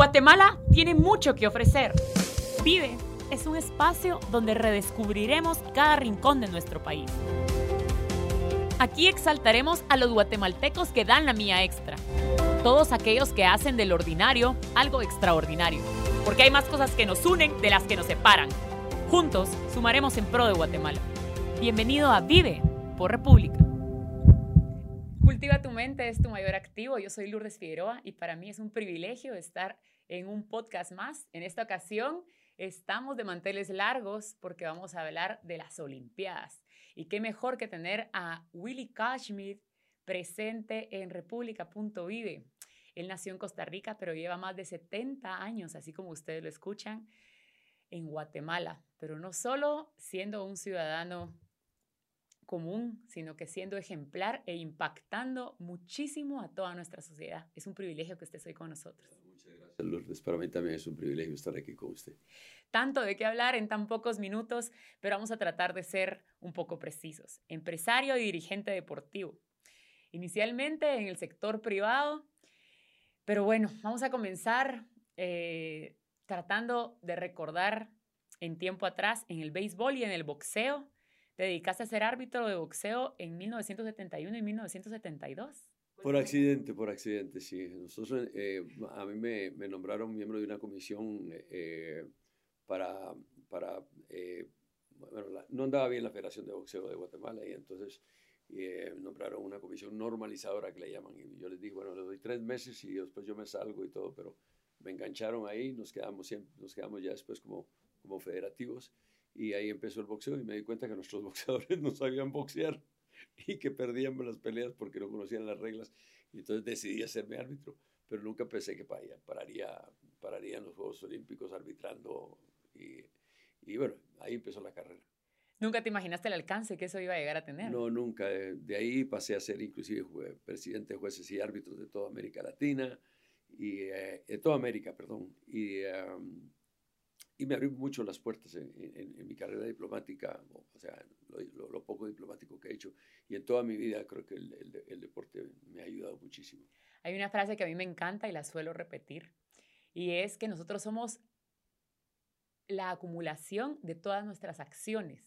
Guatemala tiene mucho que ofrecer. Vive es un espacio donde redescubriremos cada rincón de nuestro país. Aquí exaltaremos a los guatemaltecos que dan la mía extra. Todos aquellos que hacen del ordinario algo extraordinario. Porque hay más cosas que nos unen de las que nos separan. Juntos sumaremos en pro de Guatemala. Bienvenido a Vive por República. Cultiva tu mente es tu mayor activo. Yo soy Lourdes Figueroa y para mí es un privilegio estar en un podcast más. En esta ocasión estamos de manteles largos porque vamos a hablar de las Olimpiadas. Y qué mejor que tener a Willy Kashmir presente en república.vive. Él nació en Costa Rica, pero lleva más de 70 años, así como ustedes lo escuchan, en Guatemala. Pero no solo siendo un ciudadano común, sino que siendo ejemplar e impactando muchísimo a toda nuestra sociedad. Es un privilegio que estés hoy con nosotros. Muchas gracias, Lourdes. Para mí también es un privilegio estar aquí con usted. Tanto de qué hablar en tan pocos minutos, pero vamos a tratar de ser un poco precisos. Empresario y dirigente deportivo. Inicialmente en el sector privado, pero bueno, vamos a comenzar eh, tratando de recordar en tiempo atrás en el béisbol y en el boxeo te dedicaste a ser árbitro de boxeo en 1971 y 1972. Por accidente, por accidente, sí. Nosotros, eh, a mí me, me, nombraron miembro de una comisión eh, para, para eh, bueno, no andaba bien la Federación de Boxeo de Guatemala y entonces nombraron una comisión normalizadora que le llaman. Y yo les dije, bueno, le doy tres meses y después yo me salgo y todo, pero me engancharon ahí, nos quedamos, siempre, nos quedamos ya después como, como federativos. Y ahí empezó el boxeo y me di cuenta que nuestros boxeadores no sabían boxear y que perdíamos las peleas porque no conocían las reglas. Y entonces decidí hacerme árbitro, pero nunca pensé que pararía, pararía en los Juegos Olímpicos arbitrando. Y, y bueno, ahí empezó la carrera. ¿Nunca te imaginaste el alcance que eso iba a llegar a tener? No, nunca. De ahí pasé a ser inclusive presidente de jueces y árbitros de toda América Latina, y eh, de toda América, perdón. Y y me abrió mucho las puertas en, mi carrera diplomática, o sea, lo, poco diplomático que he hecho. Y en toda mi vida creo que el, deporte me ha ayudado muchísimo. Hay una frase que a mí me encanta y la suelo repetir, y es que nosotros somos la acumulación de todas nuestras acciones.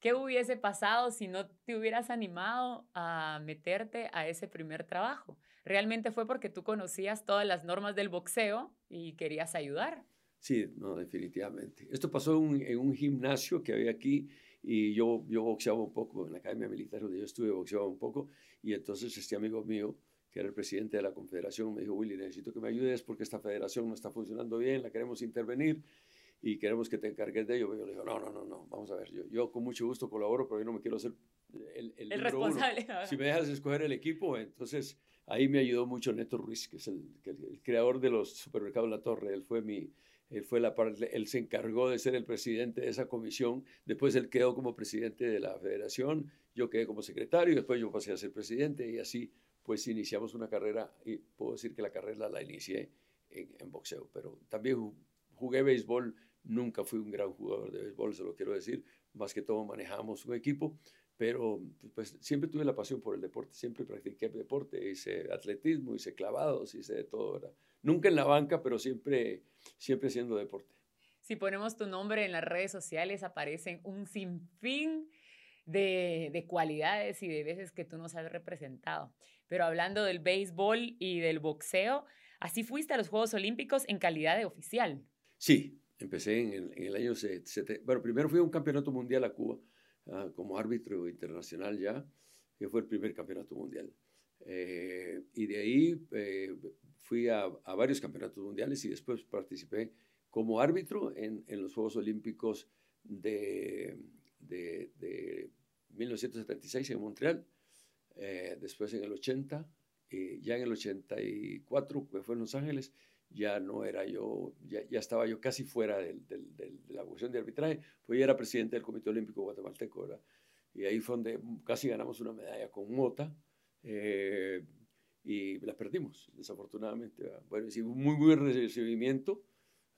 ¿Qué hubiese pasado si no te hubieras animado a meterte a ese primer trabajo? Realmente fue porque tú conocías todas las normas del boxeo y querías ayudar. Sí, no, definitivamente. Esto pasó en un, gimnasio que había aquí y yo, yo boxeaba un poco en la Academia Militar donde yo estuve, boxeaba un poco y entonces este amigo mío, que era el presidente de la confederación, me dijo, Willy, necesito que me ayudes porque esta federación no está funcionando bien, la queremos intervenir y queremos que te encargues de ello. Yo le digo, no, no, no, no, vamos a ver, yo, yo con mucho gusto colaboro, pero yo no me quiero el, el, el responsable. Si me dejas escoger el equipo, entonces ahí me ayudó mucho Neto Ruiz, que es el, el creador de los supermercados La Torre, él fue mi él, fue la él se encargó de ser el presidente de esa comisión, después él quedó como presidente de la federación, yo quedé como secretario, después yo pasé a ser presidente y así pues iniciamos una carrera, y puedo decir que la carrera la inicié en, boxeo, pero también jugué béisbol, nunca fui un gran jugador de béisbol, se lo quiero decir, más que todo manejamos un equipo, pero pues siempre tuve la pasión por el deporte, siempre practiqué deporte, hice atletismo, hice clavados, hice de todo, ¿verdad? Nunca en la banca, pero siempre, siempre haciendo deporte. Si ponemos tu nombre en las redes sociales, aparecen un sinfín de, de cualidades y de veces que tú nos has representado. Pero hablando del béisbol y del boxeo, así fuiste a los Juegos Olímpicos en calidad de oficial. Sí, empecé en el, en el año 70. Bueno, primero fui a un campeonato mundial a Cuba Ah, como árbitro internacional ya, que fue el primer campeonato mundial. Eh, y de ahí eh, fui a, varios campeonatos mundiales y después participé como árbitro en, en los Juegos Olímpicos de, de, de 1976 en Montreal, eh, después en el 80, y ya en el 84, que fue en Los Ángeles, ya no era yo, ya, ya estaba yo casi fuera de la cuestión de arbitraje, pues ya era presidente del Comité Olímpico Guatemalteco, ¿verdad? Y ahí fue donde casi ganamos una medalla con Mota eh, y la perdimos, desafortunadamente. Bueno, sí, un muy buen recibimiento,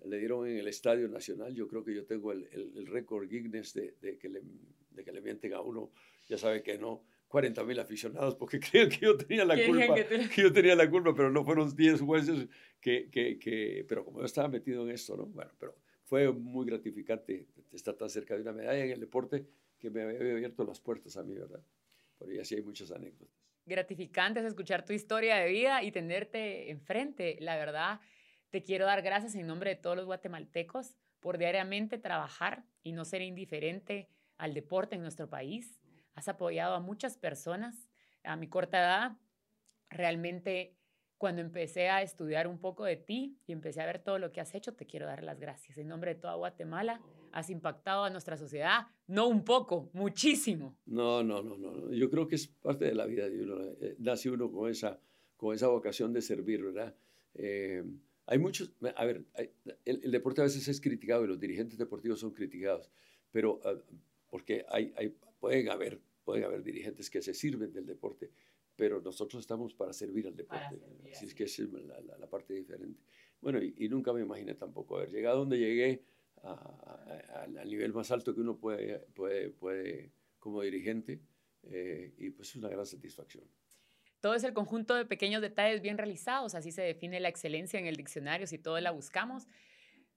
le dieron en el Estadio Nacional, yo creo que yo tengo el, el, récord Guinness de, de, que le, de que le mienten a uno, ya sabe que no, 40 mil aficionados porque creo que yo tenía la culpa, que, yo tenía la culpa, pero no fueron 10 jueces que, que, que, pero como yo estaba metido en esto, ¿no? Bueno, pero fue muy gratificante estar tan cerca de una medalla en el deporte que me había abierto las puertas a mí, ¿verdad? Por ahí así hay muchas anécdotas. Gratificante es escuchar tu historia de vida y tenerte enfrente. La verdad, te quiero dar gracias en nombre de todos los guatemaltecos por diariamente trabajar y no ser indiferente al deporte en nuestro país. Has apoyado a muchas personas. A mi corta edad, realmente cuando empecé a estudiar un poco de ti y empecé a ver todo lo que has hecho, te quiero dar las gracias. En nombre de toda Guatemala, has impactado a nuestra sociedad, no un poco, muchísimo. No, no, no, no. Yo creo que es parte de la vida de uno. Eh, nace uno con esa, con esa vocación de servir, ¿verdad? Eh, hay muchos, a ver, el, deporte a veces es criticado y los dirigentes deportivos son criticados, pero ah, porque hay, hay, pueden, haber, pueden haber dirigentes que se sirven del deporte, pero nosotros estamos para servir al deporte. así es que esa es la, la, parte diferente. Bueno, y, nunca me imaginé tampoco haber llegado donde llegué al nivel más alto que uno puede, puede, puede como dirigente, eh, y pues es una gran satisfacción. Todo es el conjunto de pequeños detalles bien realizados, así se define la excelencia en el diccionario si todo la buscamos,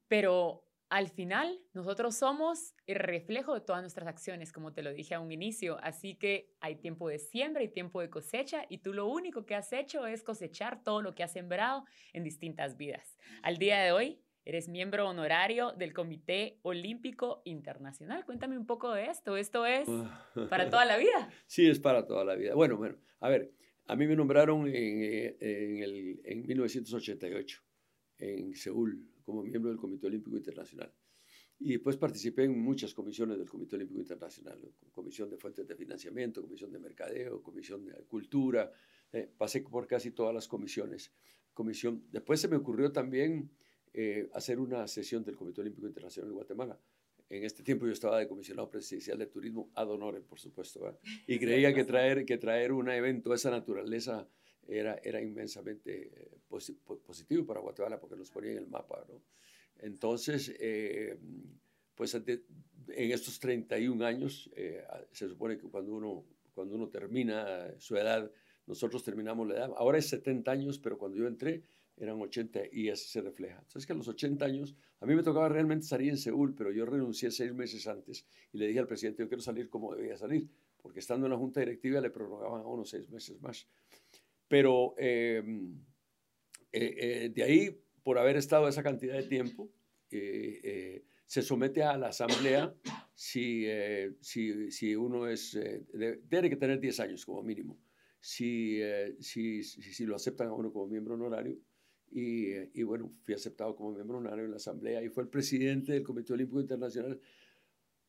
pero al final nosotros somos el reflejo de todas nuestras acciones, como te lo dije a un inicio, así que hay tiempo de siembra y tiempo de cosecha y tú lo único que has hecho es cosechar todo lo que has sembrado en distintas vidas. Al día de hoy eres miembro honorario del Comité Olímpico Internacional. Cuéntame un poco de esto. ¿Esto es para toda la vida? Sí, es para toda la vida. Bueno, bueno, a ver, a mí me nombraron en, eh, en, el, en 1988 en Seúl como miembro del Comité Olímpico Internacional. Y después participé en muchas comisiones del Comité Olímpico Internacional, Comisión de Fuentes de Financiamiento, Comisión de Mercadeo, Comisión de Cultura, eh, pasé por casi todas las comisiones. Comisión. Después se me ocurrió también eh, hacer una sesión del Comité Olímpico Internacional de Guatemala. En este tiempo yo estaba de comisionado presidencial de turismo ad honorem, por supuesto, y creía que traer, que traer un evento de esa naturaleza era, era inmensamente eh, positivo para Guatemala porque nos ponía en el mapa. ¿no? Entonces, eh, pues en estos 31 años, eh, se supone que cuando uno, cuando uno termina su edad, nosotros terminamos la edad, ahora es 70 años, pero cuando yo entré eran 80 y así se refleja. Entonces que a los 80 años, a mí me tocaba realmente salir en Seúl, pero yo renuncié seis meses antes y le dije al presidente, yo quiero salir como debía salir, porque estando en la junta directiva le prorrogaban a unos seis meses más. Pero em, eh, eh, de ahí, por haber estado esa cantidad de tiempo, eh, se somete a la asamblea si, si, si uno es, tiene que tener 10 años como mínimo, si, si, si, lo aceptan a uno como miembro honorario. Y, y, bueno, fui aceptado como miembro honorario en la asamblea y fue el presidente del Comité Olímpico Internacional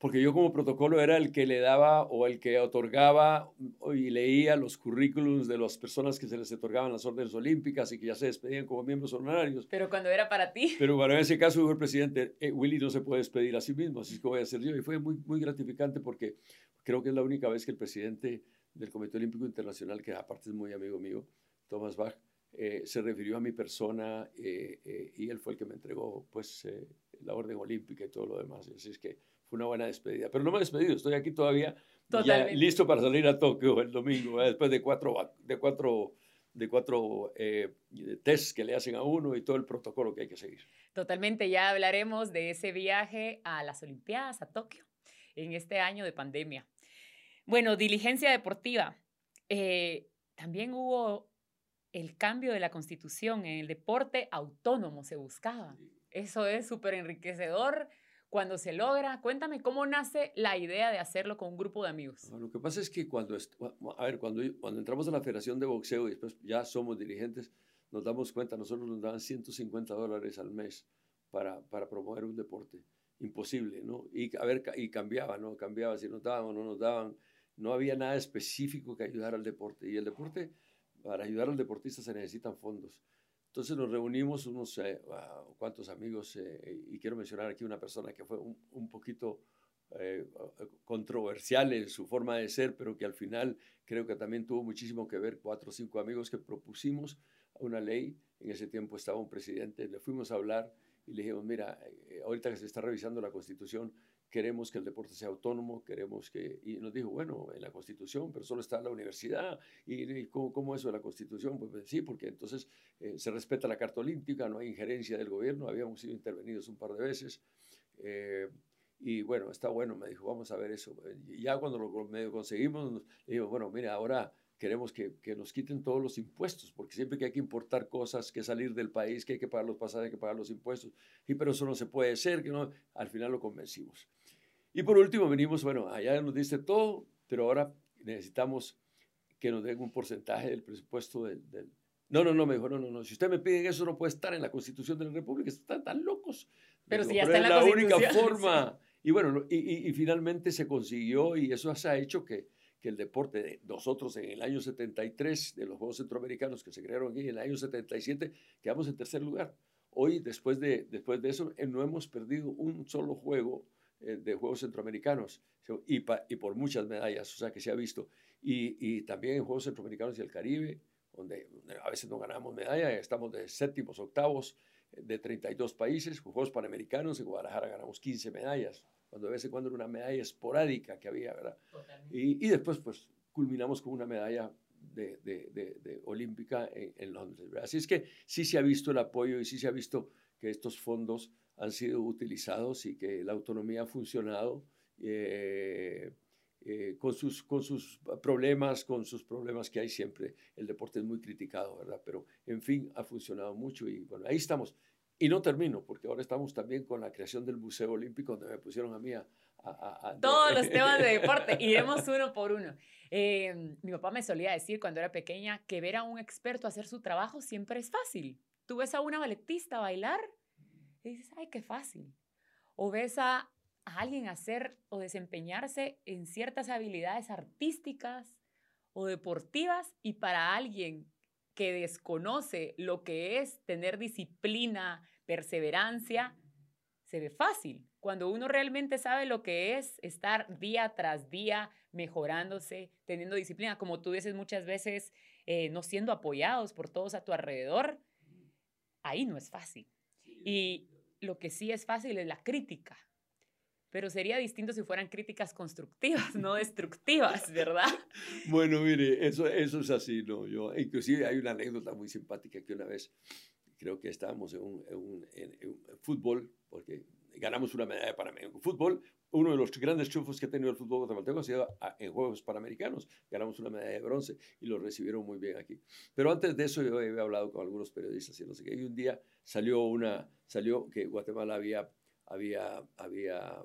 porque yo como protocolo era el que le daba o el que otorgaba y leía los currículums de las personas que se les otorgaban las órdenes olímpicas y que ya se despedían como miembros honorarios. Pero cuando era para ti. Pero bueno, en ese caso dijo el presidente, eh, Willy no se puede despedir a sí mismo, así es que voy a hacer yo. Y fue muy, muy gratificante porque creo que es la única vez que el presidente del Comité Olímpico Internacional, que aparte es muy amigo mío, Thomas Bach, eh, se refirió a mi persona eh, y él fue el que me entregó pues la orden olímpica y todo lo demás. Así es que una buena despedida. Pero no me he despedido, estoy aquí todavía ya listo para salir a Tokio el domingo, después de cuatro, de cuatro, de cuatro eh, tests que le hacen a uno y todo el protocolo que hay que seguir. Totalmente, ya hablaremos de ese viaje a las Olimpiadas, a Tokio, en este año de pandemia. Bueno, diligencia deportiva. Eh, también hubo el cambio de la constitución en el deporte autónomo, se buscaba. Eso es súper enriquecedor cuando se logra. Cuéntame cómo nace la idea de hacerlo con un grupo de amigos. lo que pasa es que cuando, a ver, cuando, cuando entramos a la Federación de Boxeo y después ya somos dirigentes, nos damos cuenta, nosotros nos daban 150 dólares al mes para, para promover un deporte. Imposible, ¿no? Y, a ver, y cambiaba, ¿no? Cambiaba si nos daban o no nos daban. No había nada específico que ayudara al deporte. Y el deporte, para ayudar al deportista se necesitan fondos. Entonces nos reunimos unos eh, cuantos amigos eh, y quiero mencionar aquí una persona que fue un, un poquito eh, controversial en su forma de ser, pero que al final creo que también tuvo muchísimo que ver, cuatro o cinco amigos que propusimos una ley, en ese tiempo estaba un presidente, le fuimos a hablar y le dijimos, mira, ahorita que se está revisando la constitución, queremos que el deporte sea autónomo, queremos que... Y nos dijo, bueno, en la Constitución, pero solo está la universidad. ¿Y, cómo, eso de la Constitución? Pues, pues sí, porque entonces eh, se respeta la Carta Olímpica, no hay injerencia del gobierno, habíamos sido intervenidos un par de veces. Eh, y bueno, está bueno, me dijo, vamos a ver eso. Y ya cuando lo medio conseguimos, le digo, bueno, mira, ahora queremos que, que, nos quiten todos los impuestos, porque siempre que hay que importar cosas, que salir del país, que hay que pagar los pasajes, que pagar los impuestos, y pero eso no se puede ser, que no, al final lo convencimos. Y por último venimos, bueno, allá nos diste todo, pero ahora necesitamos que nos den un porcentaje del presupuesto del, no, no, no, me dijo, no, no, no, si usted me piden eso no puede estar en la Constitución de la República, están tan locos. Pero si ya está en la, la única forma. Y bueno, y, y, finalmente se consiguió y eso ha hecho que, que el deporte, de nosotros en el año 73, de los Juegos Centroamericanos que se crearon aquí, en el año 77, quedamos en tercer lugar. Hoy, después de, después de eso, eh, no hemos perdido un solo juego de Juegos Centroamericanos y, y, por muchas medallas, o sea que se ha visto. Y, y, también en Juegos Centroamericanos y el Caribe, donde a veces no ganamos medalla, estamos de séptimos, octavos eh, de 32 países, Juegos Panamericanos, en Guadalajara ganamos 15 medallas, cuando de vez en cuando era una medalla esporádica que había, ¿verdad? Y, y, después pues culminamos con una medalla de, de, de, olímpica en, en Londres, ¿verdad? Así es que sí se ha visto el apoyo y sí se ha visto que estos fondos han sido utilizados y que la autonomía ha funcionado eh, eh, con, sus, con sus problemas, con sus problemas que hay siempre. El deporte es muy criticado, ¿verdad? Pero, en fin, ha funcionado mucho y bueno, ahí estamos. Y no termino, porque ahora estamos también con la creación del Museo Olímpico, donde me pusieron a mí a... Todos los temas de deporte, iremos uno por uno. Eh, mi papá me solía decir cuando era pequeña que ver a un experto hacer su trabajo siempre es fácil. Tú ves a una balletista bailar y dices, ay, qué fácil. O ves a, alguien hacer o desempeñarse en ciertas habilidades artísticas o deportivas y para alguien que desconoce lo que es tener disciplina, perseverancia, se ve fácil. Cuando uno realmente sabe lo que es estar día tras día mejorándose, teniendo disciplina, como tú dices muchas veces, eh, no siendo apoyados por todos a tu alrededor, ahí no es fácil. Y lo que sí es fácil es la crítica. Pero sería distinto si fueran críticas constructivas, no destructivas, ¿verdad? bueno, mire, eso, eso es así, ¿no? Yo, inclusive hay una anécdota muy simpática que una vez, creo que estábamos en un, en fútbol, porque ganamos una medalla para. Fútbol, uno de los grandes triunfos que ha tenido el fútbol guatemalteco ha sido en Juegos Panamericanos. Ganamos una medalla de bronce y lo recibieron muy bien aquí. Pero antes de eso yo había hablado con algunos periodistas y no sé qué. Y un día salió una, salió que Guatemala había, había, había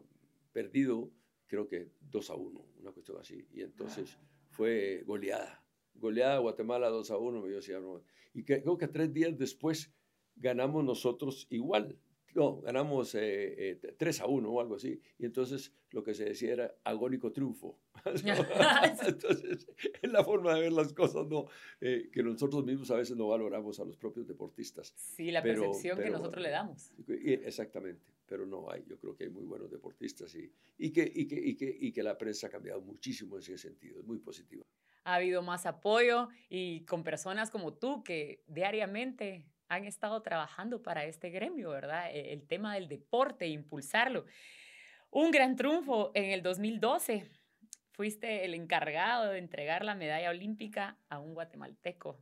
perdido, creo que 2 a 1, una cuestión así. Y entonces fue goleada. Goleada Guatemala 2 a 1, yo decía, no. Y creo que tres días después ganamos nosotros igual no, ganamos eh, 3 eh, a 1 o algo así. Y entonces lo que se decía era agónico triunfo. entonces, es la forma de ver las cosas, ¿no? Eh, que nosotros mismos a veces no valoramos a los propios deportistas. Sí, la percepción que nosotros le damos. Exactamente, pero no hay. Yo creo que hay muy buenos deportistas y, y, que, y, que, y, que, y que la prensa ha cambiado muchísimo en ese sentido. Es muy positiva. Ha habido más apoyo y con personas como tú que diariamente han estado trabajando para este gremio, ¿verdad? E, el tema del deporte, impulsarlo. Un gran triunfo en el 2012. Fuiste el encargado de entregar la medalla olímpica a un guatemalteco,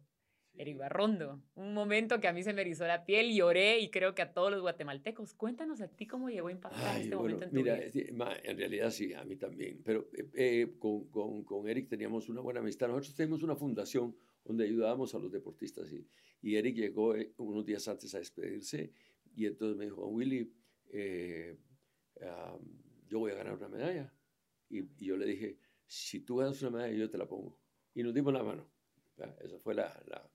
Eric Barrondo. Un momento que a mí se me erizó la piel, lloré y creo que a todos los guatemaltecos. Cuéntanos a ti cómo llegó a impactar este momento en tu mira, vida. En realidad sí, a mí también. Pero eh, eh, con, con, con Eric teníamos una buena amistad. Nosotros tenemos una fundación donde ayudábamos a los deportistas. Y, y Eric llegó eh, unos días antes a despedirse y entonces me dijo, Willy, eh, yo voy a ganar una medalla. Y, yo le dije, si tú ganas una medalla, yo te la pongo. Y nos dimos la mano. Eso fue la, la,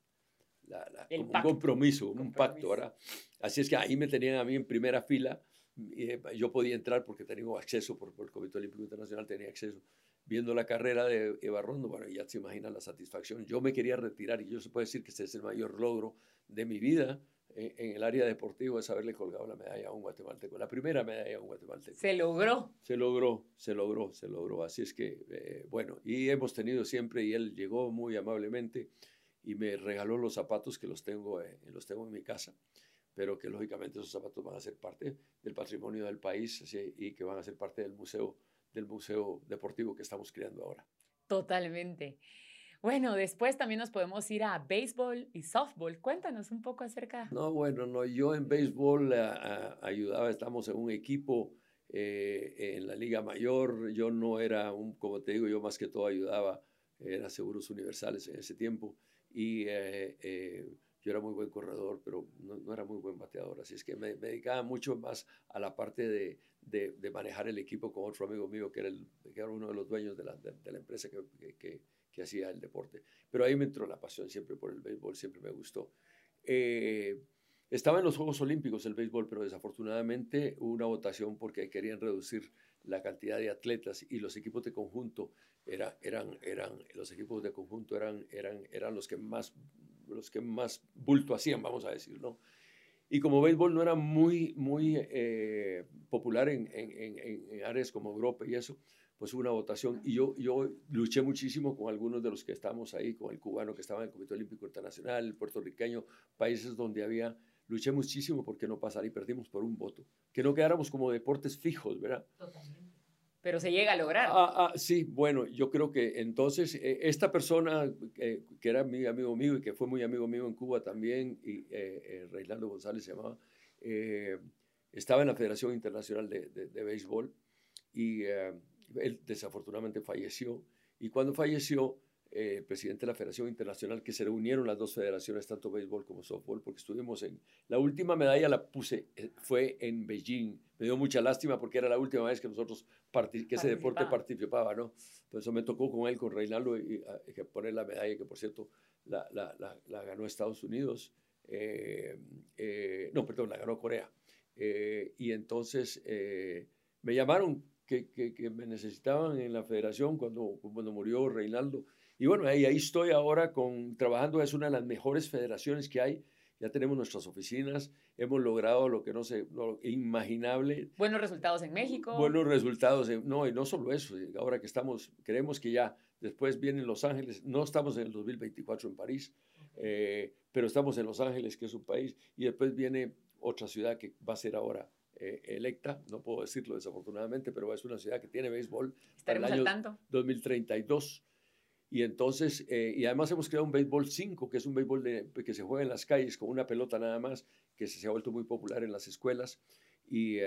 la, un compromiso, un pacto, ¿verdad? Así es que ahí me tenían a mí en primera fila. Y, eh, yo podía entrar porque tenía acceso, por, por el Comité Olímpico Internacional tenía acceso viendo la carrera de Eva Rondo, bueno, ya se imagina la satisfacción. Yo me quería retirar y yo se puede decir que este es el mayor logro de mi vida eh, en, el área deportiva, es haberle colgado la medalla a un guatemalteco, la primera medalla a un guatemalteco. Se logró. Se logró, se logró, se logró. Así es que, eh, bueno, y hemos tenido siempre, y él llegó muy amablemente y me regaló los zapatos que los tengo, eh, los tengo en mi casa pero que lógicamente esos zapatos van a ser parte del patrimonio del país y que van a ser parte del museo, del museo deportivo que estamos creando ahora. Totalmente. Bueno, después también nos podemos ir a béisbol y softball. Cuéntanos un poco acerca. No, bueno, no, yo en béisbol ayudaba, estamos en un equipo eh, en la Liga Mayor. Yo no era un, como te digo, yo más que todo ayudaba, era Seguros Universales en ese tiempo. Y eh, eh, yo era muy buen corredor, pero no, era muy buen bateador. Así es que me, dedicaba mucho más a la parte de, de, manejar el equipo con otro amigo mío que era, el, que era uno de los dueños de la, de, la empresa que, que que hacía el deporte. Pero ahí me entró la pasión siempre por el béisbol, siempre me gustó. Eh, estaba en los Juegos Olímpicos el béisbol, pero desafortunadamente hubo una votación porque querían reducir la cantidad de atletas y los equipos de conjunto era, eran, eran, los equipos de conjunto eran, eran, eran los que más los que más bulto hacían, vamos a decir, ¿no? Y como béisbol no era muy, muy eh, popular en, en, en, áreas como Europa y eso, pues hubo una votación y yo, yo luché muchísimo con algunos de los que estamos ahí, con el cubano que estaba en el Comité Olímpico Internacional, el puertorriqueño, países donde había, luché muchísimo porque no pasara y perdimos por un voto, que no quedáramos como deportes fijos, ¿verdad? Totalmente. Pero se llega a lograr. Ah, ah, sí, bueno, yo creo que entonces eh, esta persona que era mi amigo mío y que fue muy amigo mío en Cuba también, y eh, eh González se llamaba, eh, estaba en la Federación Internacional de, de, de Béisbol y él desafortunadamente falleció y cuando falleció, eh, el presidente de la Federación Internacional, que se reunieron las dos federaciones, tanto béisbol como softball, porque estuvimos en... La última medalla la puse, eh, fue en Beijing. Me dio mucha lástima porque era la última vez que nosotros, que ese deporte participaba, ¿no? Por eso me tocó con él, con Reinaldo, y, y, poner la medalla, que por cierto la, la, la, ganó Estados Unidos. Eh, no, perdón, la ganó Corea. y entonces me llamaron que, me necesitaban en la federación cuando, cuando murió Reinaldo. Y bueno, ahí, ahí estoy ahora con, trabajando, es una de las mejores federaciones que hay. Ya tenemos nuestras oficinas, hemos logrado lo que no sé, lo imaginable. Buenos resultados en México. Buenos resultados, no, y no solo eso, ahora que estamos, creemos que ya después viene Los Ángeles, no estamos en el 2024 en París, eh, pero estamos en Los Ángeles, que es un país, y después viene otra ciudad que va a ser ahora eh, electa, no puedo decirlo desafortunadamente, pero es una ciudad que tiene béisbol. Estaremos al tanto. 2032. Y entonces, eh, y además hemos creado un béisbol 5, que es un béisbol de, que se juega en las calles con una pelota nada más, que se, ha vuelto muy popular en las escuelas. Y,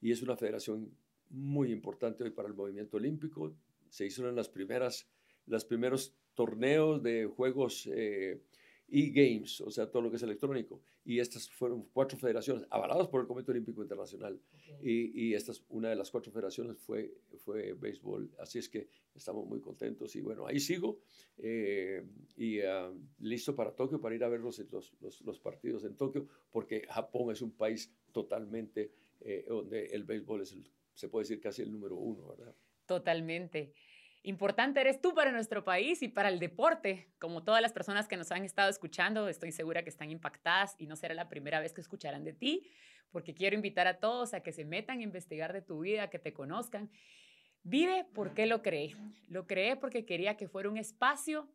y, es una federación muy importante hoy para el movimiento olímpico. Se hizo en las primeras, los primeros torneos de juegos eh, e-games, o sea, todo lo que es electrónico. Y estas fueron cuatro federaciones avaladas por el Comité Olímpico Internacional. Y, y esta una de las cuatro federaciones fue, fue béisbol. Así es que estamos muy contentos. Y bueno, ahí sigo eh, y ah, listo para Tokio, para ir a ver los, los, los, partidos en Tokio, porque Japón es un país totalmente eh, donde el béisbol es, se puede decir, casi el número uno, ¿verdad? Totalmente. Importante eres tú para nuestro país y para el deporte. Como todas las personas que nos han estado escuchando, estoy segura que están impactadas y no será la primera vez que escucharán de ti, porque quiero invitar a todos a que se metan a investigar de tu vida, que te conozcan. Vive porque lo creé. Lo creé porque quería que fuera un espacio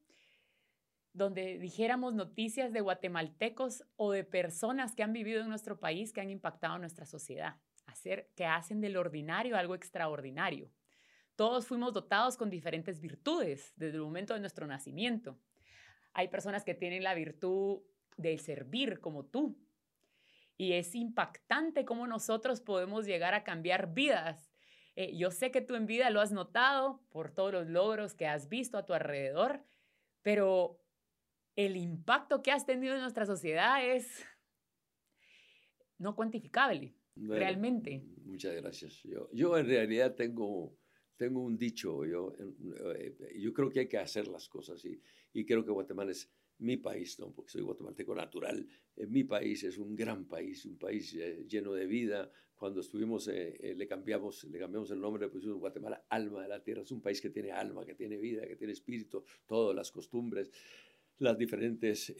donde dijéramos noticias de guatemaltecos o de personas que han vivido en nuestro país, que han impactado nuestra sociedad, hacer que hacen del ordinario algo extraordinario. Todos fuimos dotados con diferentes virtudes desde el momento de nuestro nacimiento. Hay personas que tienen la virtud de servir como tú. Y es impactante cómo nosotros podemos llegar a cambiar vidas. Eh, yo sé que tú en vida lo has notado por todos los logros que has visto a tu alrededor, pero el impacto que has tenido en nuestra sociedad es no cuantificable, realmente. Muchas gracias. Yo, yo en realidad tengo tengo un dicho, yo, eh, yo creo que hay que hacer las cosas y, y creo que Guatemala es mi país, ¿no? porque soy guatemalteco natural, eh, mi país es un gran país, un país eh, lleno de vida. Cuando estuvimos, le, cambiamos, le cambiamos el nombre, le pusimos Guatemala, alma de la tierra. Es un país que tiene alma, que tiene vida, que tiene espíritu, todas las costumbres, las diferentes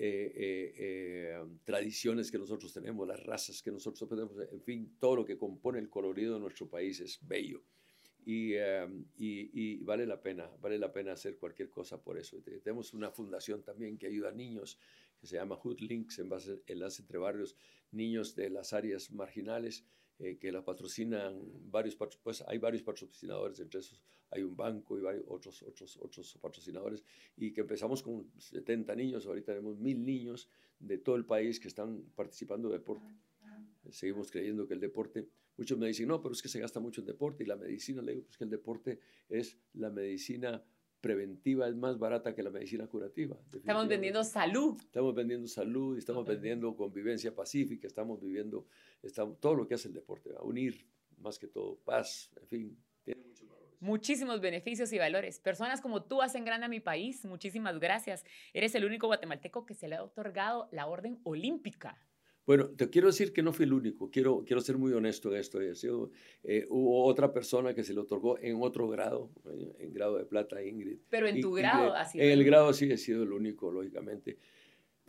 tradiciones que nosotros tenemos, las razas que nosotros tenemos, en fin, todo lo que compone el colorido de nuestro país es bello. Em, y, y, vale la pena, vale la pena hacer cualquier cosa por eso. Tenemos una fundación también que ayuda a niños que se llama Hood Links, enlace entre barrios, niños de las áreas marginales, eh, que la patrocinan varios, pues hay varios patrocinadores, entre esos hay un banco y varios otros, otros, otros patrocinadores, y que empezamos con 70 niños, ahorita tenemos mil niños de todo el país que están participando de deporte. Seguimos creyendo que el deporte, muchos me dicen, no, pero es que se gasta mucho en deporte y la medicina, le digo, pues que el deporte es la medicina preventiva es más barata que la medicina curativa. Estamos vendiendo salud. Estamos vendiendo salud, estamos vendiendo convivencia pacífica, estamos viviendo estamos, todo lo que hace el deporte, a unir más que todo, paz, en fin, tiene muchos valores. Muchísimos beneficios y valores. Personas como tú hacen grande a mi país. Muchísimas gracias. Eres el único guatemalteco que se le ha otorgado la orden olímpica. Bueno, te quiero decir que no fui el único, quiero, quiero ser muy honesto en esto. Eh, hubo otra persona que se le otorgó en otro grado, en, grado de plata, Ingrid. Pero en tu grado ha sido. En el grado sí he sido el único, lógicamente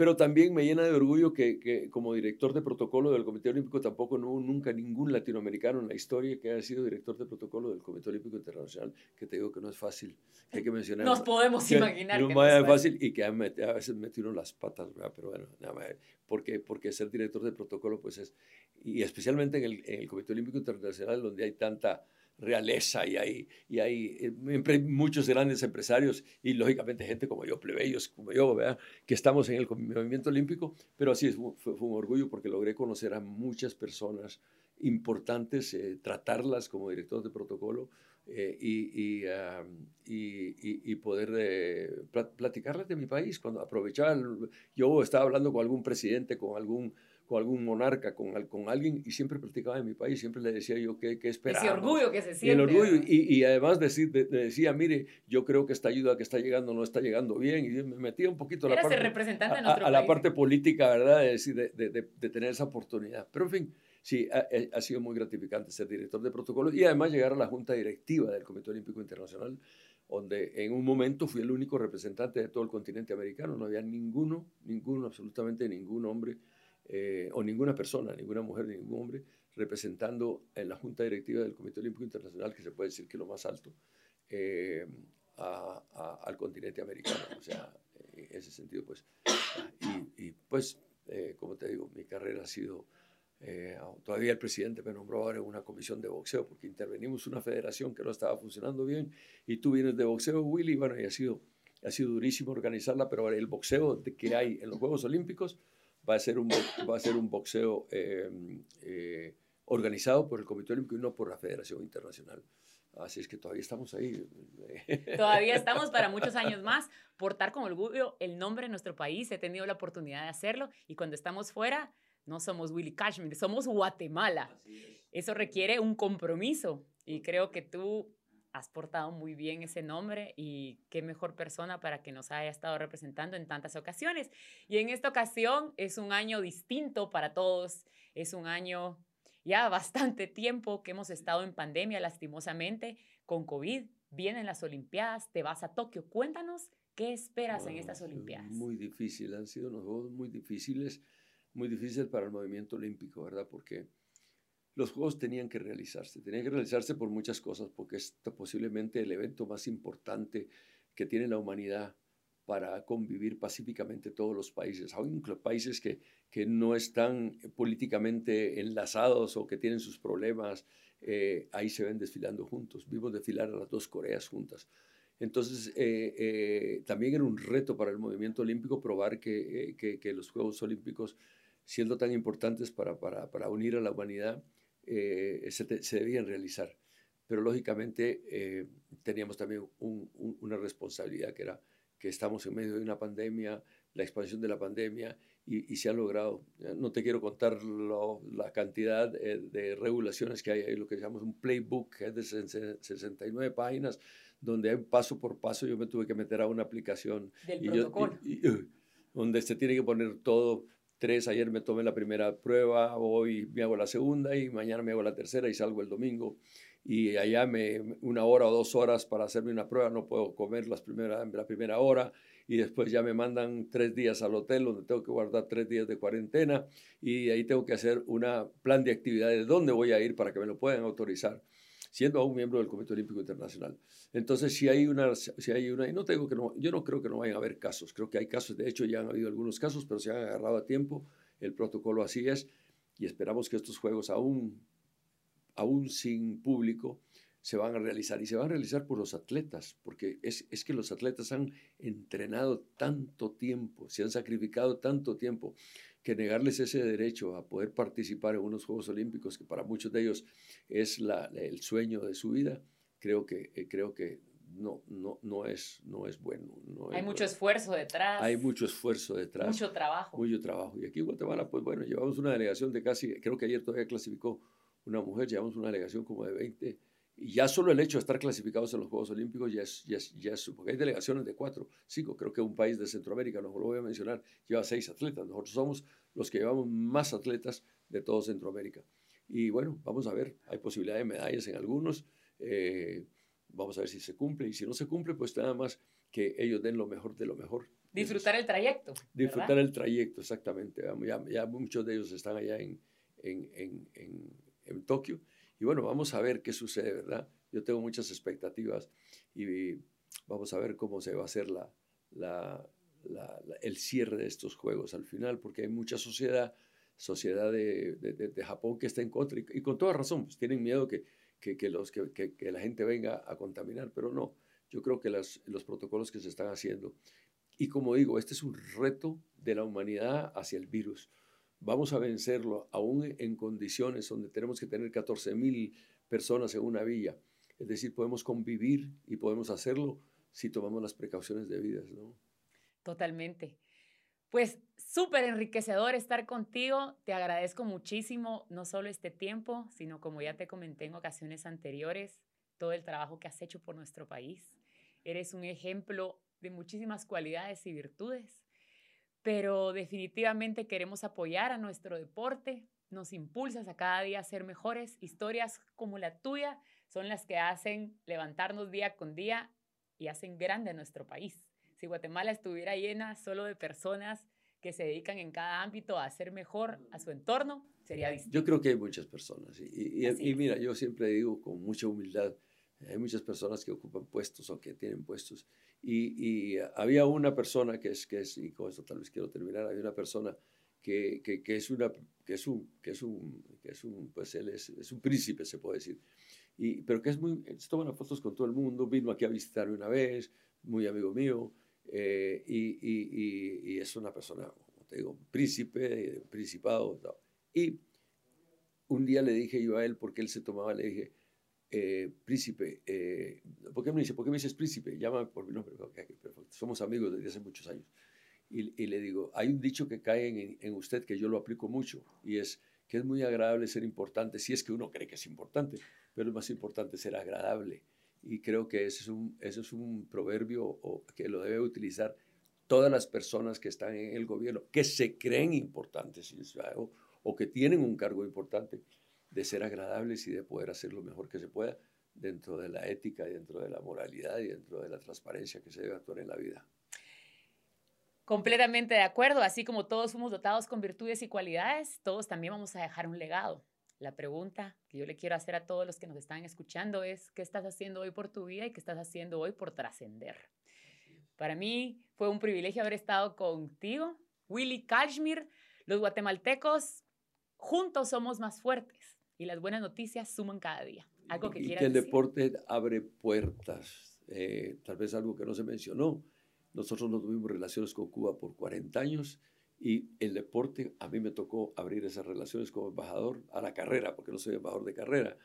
pero también me llena de orgullo que, como director de protocolo del Comité Olímpico tampoco no hubo nunca ningún latinoamericano en la historia que haya sido director de protocolo del Comité Olímpico Internacional, que te digo que no es fácil, que hay que mencionar. Nos podemos imaginar. Que no, es fácil y que a, veces metieron las patas, pero bueno, nada más, porque, porque ser director de protocolo pues es, y especialmente en el, en el Comité Olímpico Internacional donde hay tanta realeza y hay, y hay eh, muchos grandes empresarios y lógicamente gente como yo, plebeyos como yo, que estamos en el movimiento olímpico, pero así es, fue, un orgullo porque logré conocer a muchas personas importantes, eh, tratarlas como director de protocolo eh, y, y, y, poder platicarles de mi país. Cuando aprovechaba, yo estaba hablando con algún presidente, con algún con algún monarca, con, con alguien, y siempre platicaba de mi país, siempre le decía yo qué, qué esperaba. Ese orgullo que se siente. Y el orgullo, y, y, además decir, le decía, mire, yo creo que esta ayuda que está llegando no está llegando bien, y me metía un poquito a la, parte, representante a, a, la parte política, ¿verdad? De, de, de, de, tener esa oportunidad. Pero en fin, sí, ha, ha, sido muy gratificante ser director de protocolo y además llegar a la Junta Directiva del Comité Olímpico Internacional, donde en un momento fui el único representante de todo el continente americano, no había ninguno, ninguno, absolutamente ningún hombre eh, o ninguna persona, ninguna mujer, ningún hombre, representando en la Junta Directiva del Comité Olímpico Internacional, que se puede decir que es lo más alto, eh, al continente americano. O sea, en ese sentido, pues, y, pues, eh, como te digo, mi carrera ha sido, todavía el presidente me nombró ahora una comisión de boxeo, porque intervenimos una federación que no estaba funcionando bien, y tú vienes de boxeo, Willy, bueno, y ha sido, ha sido durísimo organizarla, pero el boxeo que hay en los Juegos Olímpicos, va a ser un, va a ser un boxeo em, eh, organizado por el Comité Olímpico y no por la Federación Internacional. Así es que todavía estamos ahí. Todavía estamos para muchos años más. Portar con orgullo el nombre de nuestro país. He tenido la oportunidad de hacerlo y cuando estamos fuera, no somos Willy Kashmir, somos Guatemala. Eso requiere un compromiso y creo que tú has portado muy bien ese nombre y qué mejor persona para que nos haya estado representando en tantas ocasiones. Y en esta ocasión es un año distinto para todos, es un año ya bastante tiempo que hemos estado en pandemia lastimosamente con COVID. Vienen las Olimpiadas, te vas a Tokio. Cuéntanos qué esperas en estas Olimpiadas. Muy difícil, han sido unos juegos muy difíciles, muy difíciles para el movimiento olímpico, ¿verdad? Porque los Juegos tenían que realizarse. Tenían que realizarse por muchas cosas, porque es posiblemente el evento más importante que tiene la humanidad para convivir pacíficamente todos los países. Hay países que, que no están políticamente enlazados o que tienen sus problemas, eh, ahí se ven desfilando juntos. Vimos desfilar a las dos Coreas juntas. Entonces, eh, eh, también era un reto para el movimiento olímpico probar que, que, los Juegos Olímpicos, siendo tan importantes para, para, para unir a la humanidad, eh, se, debían realizar. Pero lógicamente eh, teníamos también una responsabilidad que era que estamos en medio de una pandemia, la expansión de la pandemia y, se ha logrado. No te quiero contar la cantidad eh, de regulaciones que hay, hay lo que llamamos un playbook que es de 69 páginas, donde hay paso por paso. Yo me tuve que meter a una aplicación. Del protocolo. donde se tiene que poner todo tres, ayer me tomé la primera prueba, hoy me hago la segunda y mañana me hago la tercera y salgo el domingo. Y allá me, una hora o dos horas para hacerme una prueba, no puedo comer las primera, la primera hora y después ya me mandan tres días al hotel donde tengo que guardar tres días de cuarentena y ahí tengo que hacer un plan de actividades, dónde voy a ir para que me lo puedan autorizar. Siendo aún miembro del Comité Olímpico Internacional. Entonces, si hay una, si hay una, y no tengo que no, yo no creo que no vayan a haber casos, creo que hay casos, de hecho ya han habido algunos casos, pero se han agarrado a tiempo, el protocolo así es, y esperamos que estos juegos aún, aún sin público, se van a realizar y se van a realizar por los atletas, porque es, es, que los atletas han entrenado tanto tiempo, se han sacrificado tanto tiempo, que negarles ese derecho a poder participar en unos Juegos Olímpicos, que para muchos de ellos es la, el sueño de su vida, creo que, eh, creo que no, no, no, es, no es bueno. No Hay mucho esfuerzo detrás. Hay mucho esfuerzo detrás. Mucho trabajo. Mucho trabajo. Y aquí en Guatemala, pues bueno, llevamos una delegación de casi, creo que ayer todavía clasificó una mujer, llevamos una delegación como de 20 y ya solo el hecho de estar clasificados en los Juegos Olímpicos ya es, ya es, ya es, porque hay delegaciones de cuatro, cinco, creo que un país de Centroamérica, no lo voy a mencionar, lleva seis atletas. Nosotros somos los que llevamos más atletas de todo Centroamérica. Y bueno, vamos a ver, hay posibilidad de medallas en algunos, eh, vamos a ver si se cumple, y si no se cumple, pues nada más que ellos den lo mejor de lo mejor. Disfrutar el trayecto. Disfrutar el trayecto, exactamente. Ya, ya, muchos de ellos están allá en, en, en, en Tokio y bueno, vamos a ver qué sucede, ¿verdad? Yo tengo muchas expectativas y vamos a ver cómo se va a hacer la, la, el cierre de estos juegos al final, porque hay mucha sociedad, sociedad de, de, Japón que está en contra y, con toda razón, pues tienen miedo que, que, que los, que, que, la gente venga a contaminar, pero no, yo creo que las, los protocolos que se están haciendo, y como digo, este es un reto de la humanidad hacia el virus vamos a vencerlo aún en condiciones donde tenemos que tener 14 mil personas en una villa. Es decir, podemos convivir y podemos hacerlo si tomamos las precauciones debidas, ¿no? Totalmente. Pues súper enriquecedor estar contigo. Te agradezco muchísimo, no solo este tiempo, sino como ya te comenté en ocasiones anteriores, todo el trabajo que has hecho por nuestro país. Eres un ejemplo de muchísimas cualidades y virtudes pero definitivamente queremos apoyar a nuestro deporte, nos impulsas a cada día a ser mejores. Historias como la tuya son las que hacen levantarnos día con día y hacen grande a nuestro país. Si Guatemala estuviera llena solo de personas que se dedican en cada ámbito a hacer mejor a su entorno, sería distinto. Yo creo que hay muchas personas. Y, y, mira, yo siempre digo con mucha humildad, hay muchas personas que ocupan puestos o que tienen puestos y, había una persona que es, que es, y con esto tal vez quiero terminar, hay una persona que, que, que, es, una, que, es, un, que, es, un, que es un, pues él es, es un príncipe, se puede decir. Y, pero que es muy, se toma fotos con todo el mundo, vino aquí a visitarme una vez, muy amigo mío, eh, y, y, y, es una persona, como te digo, príncipe, principado. Y un día le dije yo a él, porque él se tomaba, le dije, eh, príncipe, eh, ¿por qué me dice, por qué me dices príncipe? Llámame por mi nombre, somos amigos desde hace muchos años. Y, le digo, hay un dicho que cae en, en, usted que yo lo aplico mucho y es que es muy agradable ser importante, si es que uno cree que es importante, pero es más importante ser agradable. Y creo que ese es un, ese es un proverbio que lo debe utilizar todas las personas que están en el gobierno, que se creen importantes o, o que tienen un cargo importante de ser agradables y de poder hacer lo mejor que se pueda dentro de la ética dentro de la moralidad y dentro de la transparencia que se debe actuar en la vida. Completamente de acuerdo, así como todos somos dotados con virtudes y cualidades, todos también vamos a dejar un legado. La pregunta que yo le quiero hacer a todos los que nos están escuchando es, ¿qué estás haciendo hoy por tu vida y qué estás haciendo hoy por trascender? Para mí fue un privilegio haber estado contigo, Willy Kashmir. Los guatemaltecos juntos somos más fuertes y las buenas noticias suman cada día. Algo que y que el deporte abre puertas, eh, tal vez algo que no se mencionó. Nosotros no tuvimos relaciones con Cuba por 40 años y el deporte, a mí me tocó abrir esas relaciones como embajador a la carrera, porque no soy embajador de carrera.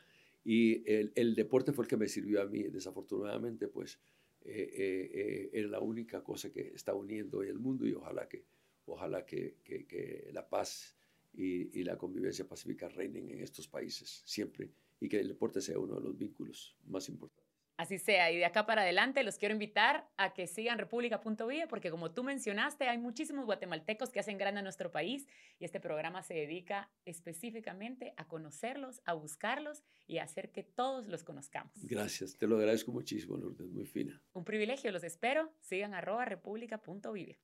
Y el, el deporte fue el que me sirvió a mí, desafortunadamente, pues eh, eh, es la única cosa que está uniendo hoy el mundo y ojalá que, ojalá que, que, que la paz y, la convivencia pacífica reinen en estos países siempre y que el deporte sea uno de los vínculos más importantes. Así sea, y de acá para adelante los quiero invitar a que sigan república.vie porque como tú mencionaste, hay muchísimos guatemaltecos que hacen grande a nuestro país y este programa se dedica específicamente a conocerlos, a buscarlos y a hacer que todos los conozcamos. Gracias, te lo agradezco muchísimo, Lourdes, muy fina. Un privilegio, los espero. Sigan arroba república.vive.